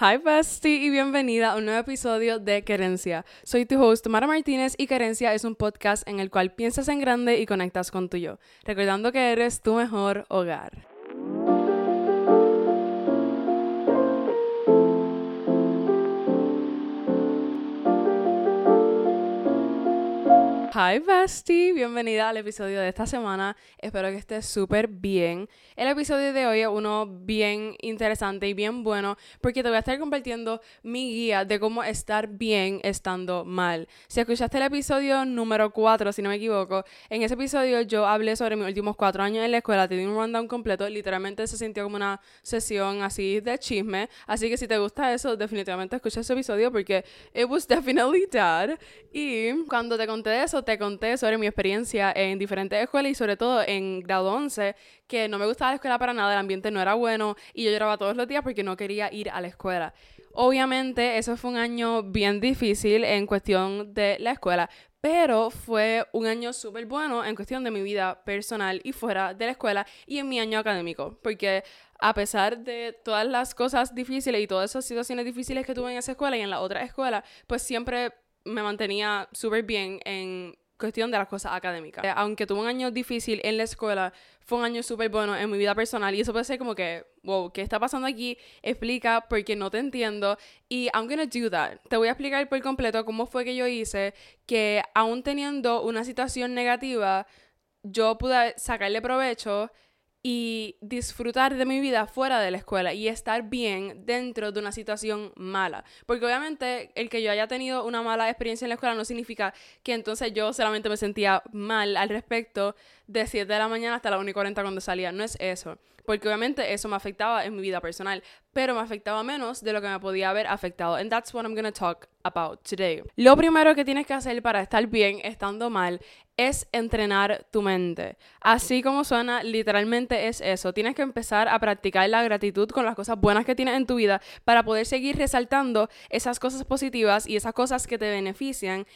Hi bestie y bienvenida a un nuevo episodio de Querencia. Soy tu host Mara Martínez y Querencia es un podcast en el cual piensas en grande y conectas con tu yo, recordando que eres tu mejor hogar. Hi bestie, bienvenida al episodio de esta semana. Espero que estés súper bien. El episodio de hoy es uno bien interesante y bien bueno porque te voy a estar compartiendo mi guía de cómo estar bien estando mal. Si escuchaste el episodio número 4, si no me equivoco, en ese episodio yo hablé sobre mis últimos cuatro años en la escuela, te di un rundown completo, literalmente se sintió como una sesión así de chisme. Así que si te gusta eso, definitivamente escucha ese episodio porque it was definitely that. Y cuando te conté de eso, te conté sobre mi experiencia en diferentes escuelas y sobre todo en grado 11, que no me gustaba la escuela para nada, el ambiente no era bueno y yo lloraba todos los días porque no quería ir a la escuela. Obviamente, eso fue un año bien difícil en cuestión de la escuela, pero fue un año súper bueno en cuestión de mi vida personal y fuera de la escuela y en mi año académico, porque a pesar de todas las cosas difíciles y todas esas situaciones difíciles que tuve en esa escuela y en la otra escuela, pues siempre me mantenía súper bien en cuestión de las cosas académicas. Eh, aunque tuve un año difícil en la escuela, fue un año súper bueno en mi vida personal y eso puede ser como que, wow, ¿qué está pasando aquí? Explica porque no te entiendo y I'm gonna do that. Te voy a explicar por completo cómo fue que yo hice que aún teniendo una situación negativa, yo pude sacarle provecho y disfrutar de mi vida fuera de la escuela y estar bien dentro de una situación mala. Porque obviamente el que yo haya tenido una mala experiencia en la escuela no significa que entonces yo solamente me sentía mal al respecto de 7 de la mañana hasta la 1 y 40 cuando salía. No es eso. Porque obviamente eso me afectaba en mi vida personal, pero me afectaba menos de lo que me podía haber afectado. And that's what I'm gonna talk about today. Lo primero que tienes que hacer para estar bien estando mal es entrenar tu mente. Así como suena, literalmente es eso. Tienes que empezar a practicar la gratitud con las cosas buenas que tienes en tu vida para poder seguir resaltando esas cosas positivas y esas cosas que te benefician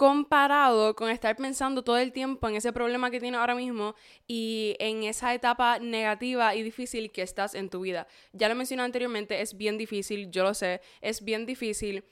comparado con estar pensando todo el tiempo en ese problema que tienes ahora mismo y en esa etapa negativa y difícil que estás en tu vida. Ya lo mencioné anteriormente, es bien difícil, yo lo sé, es bien difícil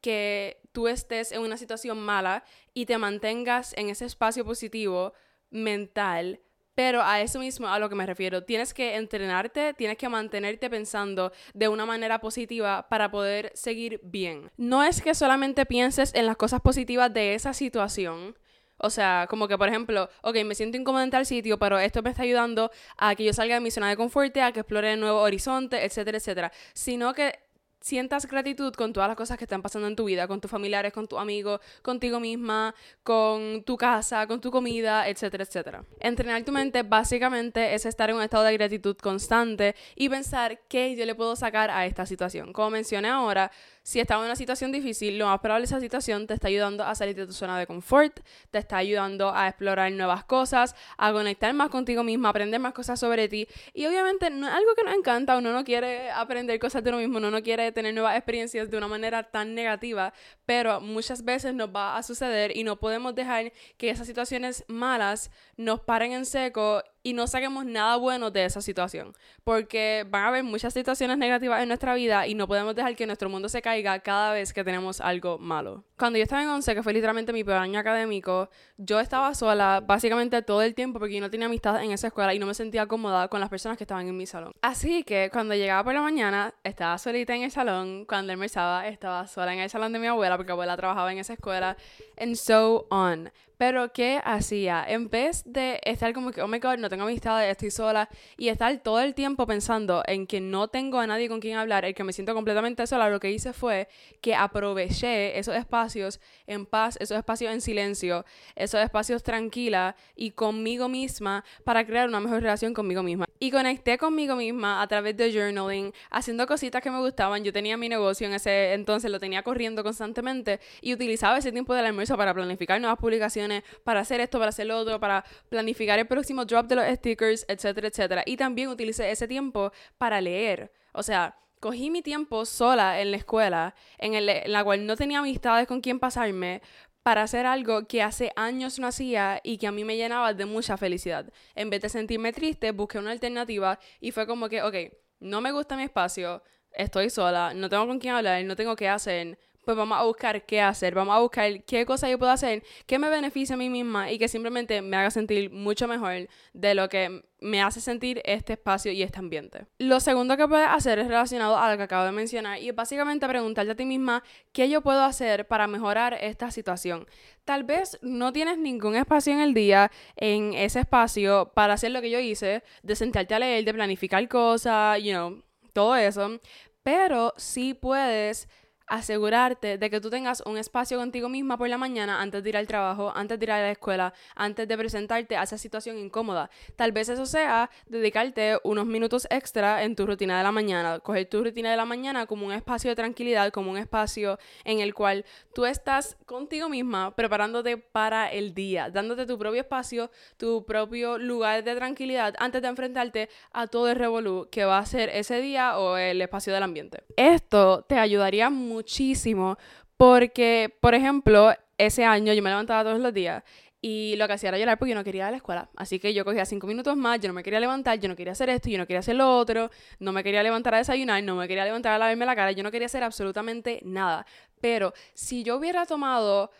que tú estés en una situación mala y te mantengas en ese espacio positivo mental pero a eso mismo a lo que me refiero. Tienes que entrenarte, tienes que mantenerte pensando de una manera positiva para poder seguir bien. No es que solamente pienses en las cosas positivas de esa situación. O sea, como que por ejemplo, ok, me siento incómodo en tal sitio, pero esto me está ayudando a que yo salga de mi zona de confort, a que explore nuevos horizontes, etcétera, etcétera. Sino que sientas gratitud con todas las cosas que están pasando en tu vida, con tus familiares, con tus amigos, contigo misma, con tu casa, con tu comida, etcétera, etcétera. Entrenar tu mente básicamente es estar en un estado de gratitud constante y pensar qué yo le puedo sacar a esta situación. Como mencioné ahora, si estás en una situación difícil, lo más probable esa situación te está ayudando a salir de tu zona de confort, te está ayudando a explorar nuevas cosas, a conectar más contigo misma, aprender más cosas sobre ti. Y obviamente no es algo que nos encanta, uno no quiere aprender cosas de uno mismo, uno no quiere tener nuevas experiencias de una manera tan negativa, pero muchas veces nos va a suceder y no podemos dejar que esas situaciones malas nos paren en seco y no saquemos nada bueno de esa situación. Porque van a haber muchas situaciones negativas en nuestra vida y no podemos dejar que nuestro mundo se caiga cada vez que tenemos algo malo. Cuando yo estaba en 11, que fue literalmente mi peor año académico, yo estaba sola básicamente todo el tiempo porque yo no tenía amistad en esa escuela y no me sentía cómoda con las personas que estaban en mi salón. Así que cuando llegaba por la mañana, estaba solita en el salón. Cuando almorzaba, estaba sola en el salón de mi abuela porque abuela trabajaba en esa escuela. And so on. Pero, ¿qué hacía? En vez de estar como que, oh my god, no tengo amistades, estoy sola, y estar todo el tiempo pensando en que no tengo a nadie con quien hablar, el que me siento completamente sola, lo que hice fue que aproveché esos espacios en paz, esos espacios en silencio, esos espacios tranquila y conmigo misma para crear una mejor relación conmigo misma. Y conecté conmigo misma a través de journaling, haciendo cositas que me gustaban. Yo tenía mi negocio en ese entonces, lo tenía corriendo constantemente y utilizaba ese tiempo del almuerzo para planificar nuevas publicaciones para hacer esto, para hacer lo otro, para planificar el próximo drop de los stickers, etcétera, etcétera. Y también utilicé ese tiempo para leer. O sea, cogí mi tiempo sola en la escuela, en, en la cual no tenía amistades con quien pasarme, para hacer algo que hace años no hacía y que a mí me llenaba de mucha felicidad. En vez de sentirme triste, busqué una alternativa y fue como que, ok, no me gusta mi espacio, estoy sola, no tengo con quién hablar, no tengo qué hacer, pues vamos a buscar qué hacer, vamos a buscar qué cosa yo puedo hacer que me beneficie a mí misma y que simplemente me haga sentir mucho mejor de lo que me hace sentir este espacio y este ambiente. Lo segundo que puedes hacer es relacionado a lo que acabo de mencionar y básicamente preguntarte a ti misma qué yo puedo hacer para mejorar esta situación. Tal vez no tienes ningún espacio en el día, en ese espacio, para hacer lo que yo hice, de sentarte a leer, de planificar cosas, you know, todo eso, pero sí puedes asegurarte de que tú tengas un espacio contigo misma por la mañana antes de ir al trabajo, antes de ir a la escuela, antes de presentarte a esa situación incómoda. Tal vez eso sea dedicarte unos minutos extra en tu rutina de la mañana, coger tu rutina de la mañana como un espacio de tranquilidad, como un espacio en el cual tú estás contigo misma preparándote para el día, dándote tu propio espacio, tu propio lugar de tranquilidad antes de enfrentarte a todo el revolú que va a ser ese día o el espacio del ambiente. Esto te ayudaría mucho muchísimo porque, por ejemplo, ese año yo me levantaba todos los días y lo que hacía era llorar porque yo no quería ir a la escuela. Así que yo cogía cinco minutos más, yo no me quería levantar, yo no quería hacer esto, yo no quería hacer lo otro, no me quería levantar a desayunar, no me quería levantar a lavarme la cara, yo no quería hacer absolutamente nada. Pero si yo hubiera tomado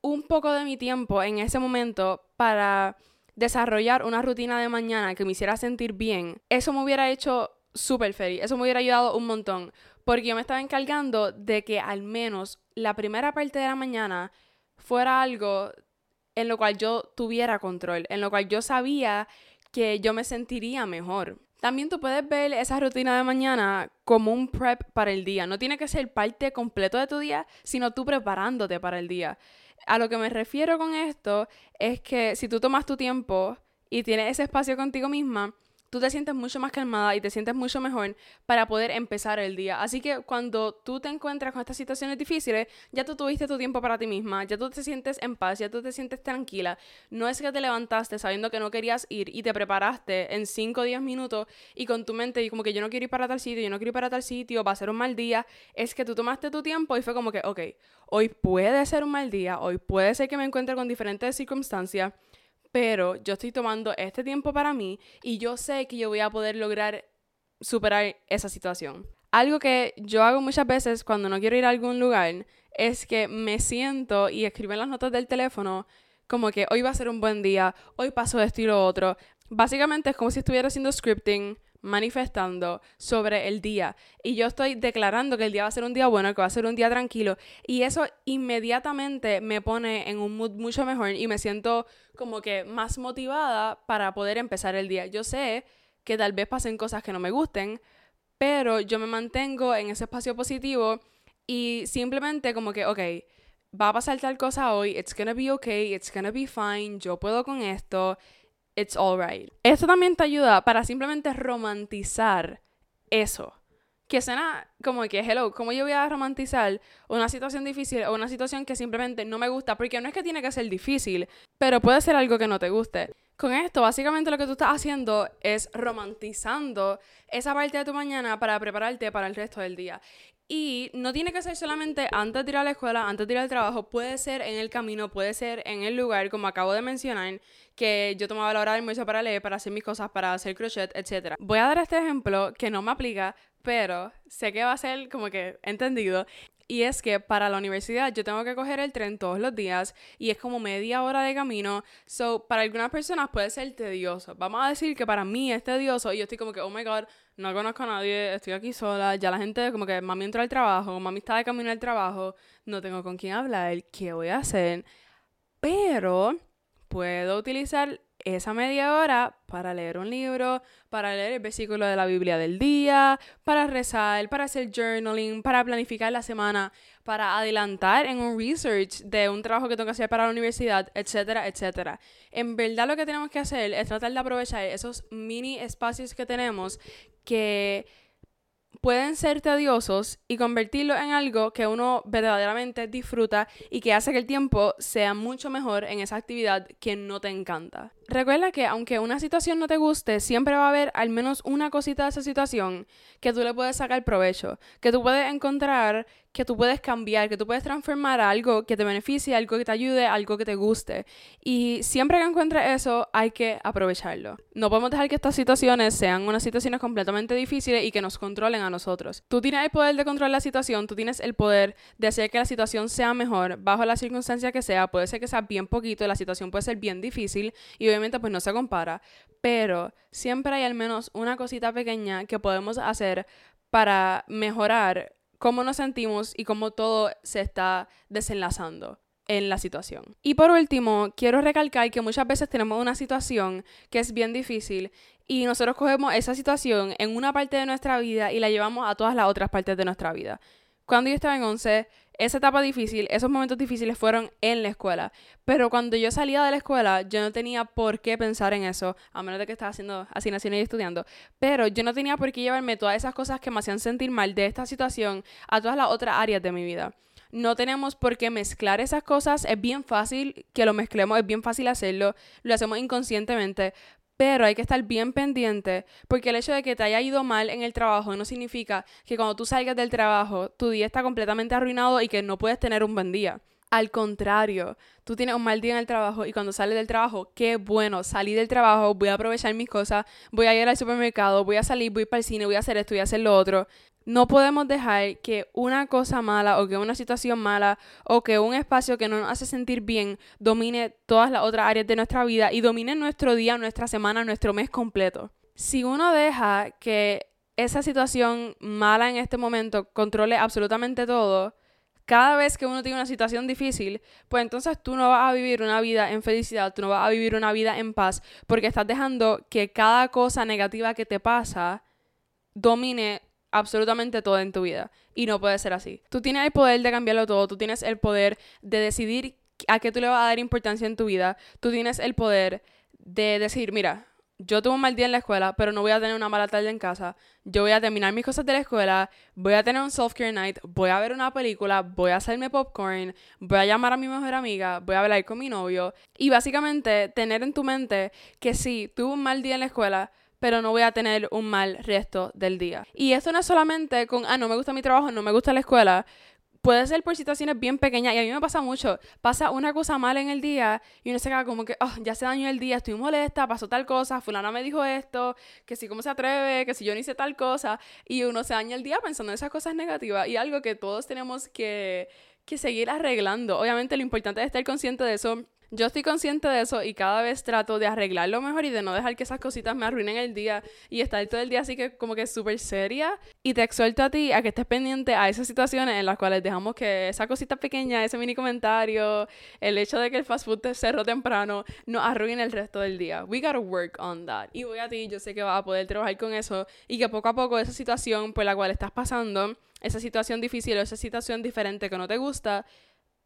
un poco de mi tiempo en ese momento para desarrollar una rutina de mañana que me hiciera sentir bien, eso me hubiera hecho súper feliz, eso me hubiera ayudado un montón porque yo me estaba encargando de que al menos la primera parte de la mañana fuera algo en lo cual yo tuviera control, en lo cual yo sabía que yo me sentiría mejor. También tú puedes ver esa rutina de mañana como un prep para el día. No tiene que ser parte completo de tu día, sino tú preparándote para el día. A lo que me refiero con esto es que si tú tomas tu tiempo y tienes ese espacio contigo misma, tú te sientes mucho más calmada y te sientes mucho mejor para poder empezar el día. Así que cuando tú te encuentras con estas situaciones difíciles, ya tú tuviste tu tiempo para ti misma, ya tú te sientes en paz, ya tú te sientes tranquila. No es que te levantaste sabiendo que no querías ir y te preparaste en 5 o 10 minutos y con tu mente y como que yo no quiero ir para tal sitio, yo no quiero ir para tal sitio, va a ser un mal día. Es que tú tomaste tu tiempo y fue como que, ok, hoy puede ser un mal día, hoy puede ser que me encuentre con diferentes circunstancias pero yo estoy tomando este tiempo para mí y yo sé que yo voy a poder lograr superar esa situación. Algo que yo hago muchas veces cuando no quiero ir a algún lugar es que me siento y escribo en las notas del teléfono como que hoy va a ser un buen día, hoy paso esto y lo otro. Básicamente es como si estuviera haciendo scripting manifestando sobre el día. Y yo estoy declarando que el día va a ser un día bueno, que va a ser un día tranquilo. Y eso inmediatamente me pone en un mood mucho mejor y me siento como que más motivada para poder empezar el día. Yo sé que tal vez pasen cosas que no me gusten, pero yo me mantengo en ese espacio positivo y simplemente como que, ok, va a pasar tal cosa hoy, it's gonna be okay, it's gonna be fine, yo puedo con esto it's alright. Esto también te ayuda para simplemente romantizar eso. Que suena como que, hello, ¿cómo yo voy a romantizar una situación difícil o una situación que simplemente no me gusta? Porque no es que tiene que ser difícil, pero puede ser algo que no te guste. Con esto, básicamente lo que tú estás haciendo es romantizando esa parte de tu mañana para prepararte para el resto del día. Y no tiene que ser solamente antes de ir a la escuela, antes de ir al trabajo, puede ser en el camino, puede ser en el lugar, como acabo de mencionar, que yo tomaba la hora de almuerzo para leer, para hacer mis cosas, para hacer crochet, etc. Voy a dar este ejemplo que no me aplica, pero sé que va a ser como que entendido. Y es que para la universidad yo tengo que coger el tren todos los días y es como media hora de camino. So, para algunas personas puede ser tedioso. Vamos a decir que para mí es tedioso y yo estoy como que, oh my god, no conozco a nadie, estoy aquí sola. Ya la gente como que mami entró al trabajo, mami está de camino al trabajo, no tengo con quién hablar, ¿qué voy a hacer? Pero puedo utilizar esa media hora para leer un libro, para leer el versículo de la Biblia del día, para rezar, para hacer journaling, para planificar la semana, para adelantar en un research de un trabajo que tengo que hacer para la universidad, etcétera, etcétera. En verdad lo que tenemos que hacer es tratar de aprovechar esos mini espacios que tenemos que pueden ser tediosos y convertirlo en algo que uno verdaderamente disfruta y que hace que el tiempo sea mucho mejor en esa actividad que no te encanta. Recuerda que aunque una situación no te guste, siempre va a haber al menos una cosita de esa situación que tú le puedes sacar provecho, que tú puedes encontrar que tú puedes cambiar, que tú puedes transformar a algo que te beneficie, algo que te ayude, algo que te guste. Y siempre que encuentres eso, hay que aprovecharlo. No podemos dejar que estas situaciones sean unas situaciones completamente difíciles y que nos controlen a nosotros. Tú tienes el poder de controlar la situación, tú tienes el poder de hacer que la situación sea mejor bajo la circunstancia que sea. Puede ser que sea bien poquito, la situación puede ser bien difícil y obviamente pues no se compara, pero siempre hay al menos una cosita pequeña que podemos hacer para mejorar cómo nos sentimos y cómo todo se está desenlazando en la situación. Y por último, quiero recalcar que muchas veces tenemos una situación que es bien difícil y nosotros cogemos esa situación en una parte de nuestra vida y la llevamos a todas las otras partes de nuestra vida. Cuando yo estaba en 11, esa etapa difícil, esos momentos difíciles fueron en la escuela. Pero cuando yo salía de la escuela, yo no tenía por qué pensar en eso, a menos de que estaba haciendo asignaciones y estudiando. Pero yo no tenía por qué llevarme todas esas cosas que me hacían sentir mal de esta situación a todas las otras áreas de mi vida. No tenemos por qué mezclar esas cosas. Es bien fácil que lo mezclemos, es bien fácil hacerlo. Lo hacemos inconscientemente. Pero hay que estar bien pendiente porque el hecho de que te haya ido mal en el trabajo no significa que cuando tú salgas del trabajo tu día está completamente arruinado y que no puedes tener un buen día. Al contrario, tú tienes un mal día en el trabajo y cuando sales del trabajo, qué bueno, salí del trabajo, voy a aprovechar mis cosas, voy a ir al supermercado, voy a salir, voy para el cine, voy a hacer esto, voy a hacer lo otro. No podemos dejar que una cosa mala o que una situación mala o que un espacio que no nos hace sentir bien domine todas las otras áreas de nuestra vida y domine nuestro día, nuestra semana, nuestro mes completo. Si uno deja que esa situación mala en este momento controle absolutamente todo, cada vez que uno tiene una situación difícil, pues entonces tú no vas a vivir una vida en felicidad, tú no vas a vivir una vida en paz, porque estás dejando que cada cosa negativa que te pasa domine absolutamente todo en tu vida. Y no puede ser así. Tú tienes el poder de cambiarlo todo, tú tienes el poder de decidir a qué tú le vas a dar importancia en tu vida, tú tienes el poder de decir, mira, yo tuve un mal día en la escuela, pero no voy a tener una mala tarde en casa. Yo voy a terminar mis cosas de la escuela, voy a tener un self-care night, voy a ver una película, voy a hacerme popcorn, voy a llamar a mi mejor amiga, voy a hablar con mi novio. Y básicamente tener en tu mente que sí, tuve un mal día en la escuela, pero no voy a tener un mal resto del día. Y esto no es solamente con, ah, no me gusta mi trabajo, no me gusta la escuela. Puede ser por situaciones bien pequeñas y a mí me pasa mucho. Pasa una cosa mala en el día y uno se queda como que, oh, ya se dañó el día, estoy molesta, pasó tal cosa, fulana me dijo esto, que si cómo se atreve, que si yo no hice tal cosa. Y uno se daña el día pensando en esas cosas negativas y algo que todos tenemos que, que seguir arreglando. Obviamente lo importante es estar consciente de eso yo estoy consciente de eso y cada vez trato de arreglarlo mejor y de no dejar que esas cositas me arruinen el día y estar todo el día así que como que súper seria. Y te exhorto a ti a que estés pendiente a esas situaciones en las cuales dejamos que esa cosita pequeña, ese mini comentario, el hecho de que el fast food te cerró temprano, nos arruine el resto del día. We gotta work on that. Y voy a ti, yo sé que vas a poder trabajar con eso y que poco a poco esa situación por la cual estás pasando, esa situación difícil o esa situación diferente que no te gusta,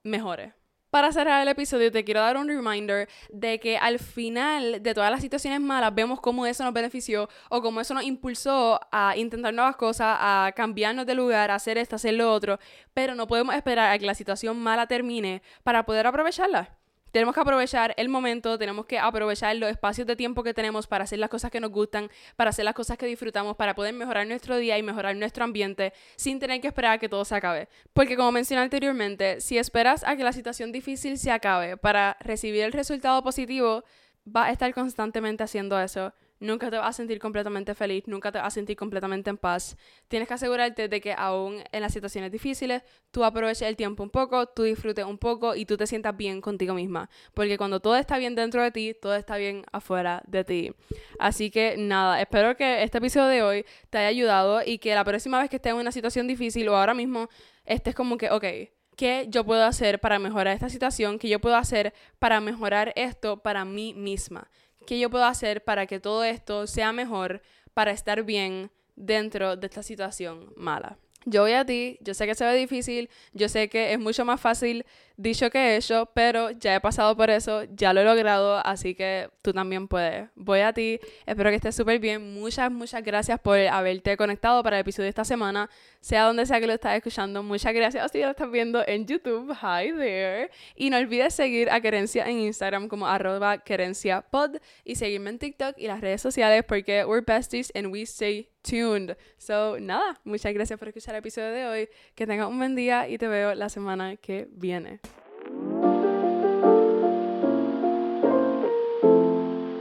mejore. Para cerrar el episodio, te quiero dar un reminder de que al final de todas las situaciones malas vemos cómo eso nos benefició o cómo eso nos impulsó a intentar nuevas cosas, a cambiarnos de lugar, a hacer esto, hacer lo otro, pero no podemos esperar a que la situación mala termine para poder aprovecharla. Tenemos que aprovechar el momento, tenemos que aprovechar los espacios de tiempo que tenemos para hacer las cosas que nos gustan, para hacer las cosas que disfrutamos, para poder mejorar nuestro día y mejorar nuestro ambiente sin tener que esperar a que todo se acabe. Porque como mencioné anteriormente, si esperas a que la situación difícil se acabe para recibir el resultado positivo, va a estar constantemente haciendo eso nunca te vas a sentir completamente feliz, nunca te vas a sentir completamente en paz. Tienes que asegurarte de que aún en las situaciones difíciles, tú aproveches el tiempo un poco, tú disfrutes un poco y tú te sientas bien contigo misma. Porque cuando todo está bien dentro de ti, todo está bien afuera de ti. Así que nada, espero que este episodio de hoy te haya ayudado y que la próxima vez que estés en una situación difícil o ahora mismo estés como que, ok, ¿qué yo puedo hacer para mejorar esta situación? ¿Qué yo puedo hacer para mejorar esto para mí misma? ¿Qué yo puedo hacer para que todo esto sea mejor, para estar bien dentro de esta situación mala? yo voy a ti, yo sé que se ve difícil, yo sé que es mucho más fácil dicho que hecho, pero ya he pasado por eso, ya lo he logrado, así que tú también puedes. Voy a ti, espero que estés súper bien. Muchas, muchas gracias por haberte conectado para el episodio de esta semana, sea donde sea que lo estás escuchando. Muchas gracias si lo estás viendo en YouTube. Hi there. Y no olvides seguir a Querencia en Instagram como arroba querenciapod y seguirme en TikTok y las redes sociales porque we're besties and we stay tuned. So, nada, muchas gracias por escuchar el episodio de hoy. Que tengas un buen día y te veo la semana que viene.